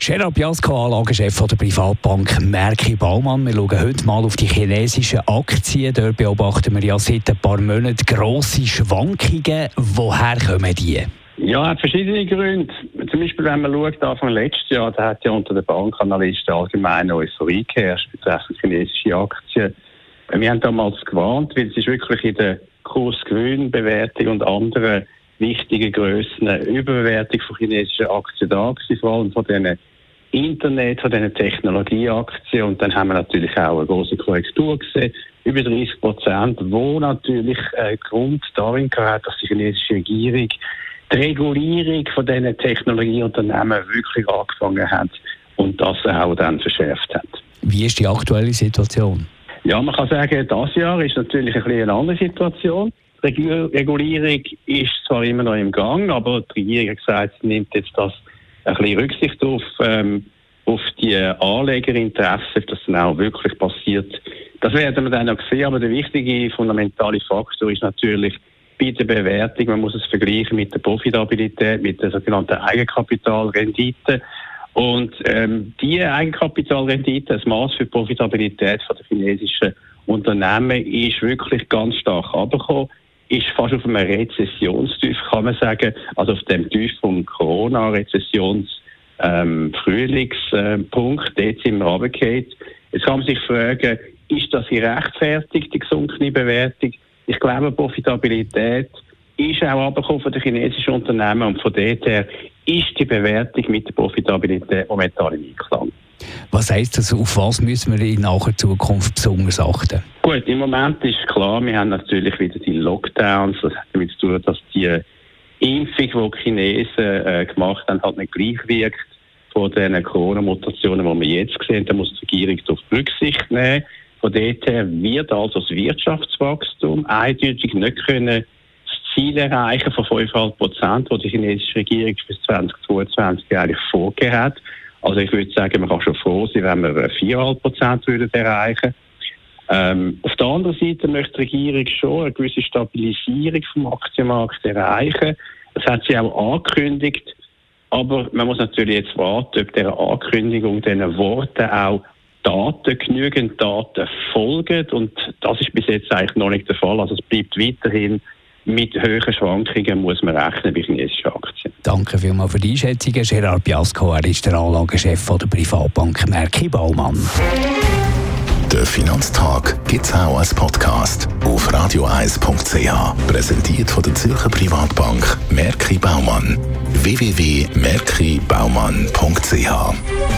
Gerard Biasco, Anlagechef der Privatbank Merki Baumann. Wir schauen heute mal auf die chinesischen Aktien. Dort beobachten wir ja seit ein paar Monaten grosse Schwankungen. Woher kommen die? Ja, hat verschiedene Gründe. Zum Beispiel, wenn man schaut, Anfang letzten Jahr, da hat ja unter den Bankanalysten allgemein Euphorie geherrscht betreffend chinesische Aktien. Wir haben damals gewarnt, weil es ist wirklich in der Kursgewinnbewertung und anderen wichtigen Grössen eine Überbewertung von chinesischen Aktien da gewesen, vor allem von diesen Internet, von diesen Technologieaktien. Und dann haben wir natürlich auch eine große Korrektur gesehen, über 30 Prozent, wo natürlich äh, Grund darin hat, dass die chinesische Regierung die Regulierung von diesen Technologieunternehmen wirklich angefangen hat und das auch dann verschärft hat. Wie ist die aktuelle Situation? Ja, man kann sagen, das Jahr ist natürlich ein eine andere Situation. Die Regulierung ist zwar immer noch im Gang, aber die Regierung hat gesagt, sie nimmt jetzt das ein bisschen Rücksicht auf, ähm, auf die Anlegerinteressen, dass dann auch wirklich passiert. Das werden wir dann noch sehen, aber der wichtige fundamentale Faktor ist natürlich bei der Bewertung, man muss es vergleichen mit der Profitabilität, mit der sogenannten Eigenkapitalrendite. Und ähm, die Eigenkapitalrendite, das Maß für Profitabilität von der chinesischen Unternehmen, ist wirklich ganz stark abgekommen ist fast auf einem Rezessionstief, kann man sagen, also auf dem Tief vom Corona-Rezessions- ähm, Frühlingspunkt, dort sind wir runtergefallen. Jetzt kann man sich fragen, ist das gerechtfertigt, die gesunkene Bewertung? Ich glaube, Profitabilität ist auch abgekommen von den chinesischen Unternehmen und von dort her ist die Bewertung mit der Profitabilität momentan im Einklang. Was heisst das? Auf was müssen wir in naher Zukunft besonders achten? Gut, im Moment ist klar, wir haben natürlich wieder die Lockdowns. Das hat damit zu tun, dass die Impfung, die die Chinesen äh, gemacht haben, halt nicht gleich wirkt von den Corona-Mutationen, die wir jetzt sehen. Da muss die Regierung darauf Rücksicht nehmen. Von dort her wird also das Wirtschaftswachstum eindeutig nicht können das Ziel erreichen von 5,5 Prozent, das die chinesische Regierung für 2022 eigentlich vorgegeben hat. Also ich würde sagen, man kann schon froh sein, wenn wir 4,5 Prozent erreichen ähm, Auf der anderen Seite möchte die Regierung schon eine gewisse Stabilisierung vom Aktienmarkt erreichen. Das hat sie auch angekündigt. Aber man muss natürlich jetzt warten, ob dieser Ankündigung, diesen Worten auch Daten, genügend Daten folgen. Und das ist bis jetzt eigentlich noch nicht der Fall. Also es bleibt weiterhin mit höheren Schwankungen muss man rechnen bei chinesischen Aktien. Danke vielmals für die Einschätzung. Gerard Biasco, er ist der Anlagechef der Privatbank Merki Baumann. Der Finanztag gibt es auch als Podcast auf radioeis.ch. Präsentiert von der Zürcher Privatbank Merki Baumann. www.merkibaumann.ch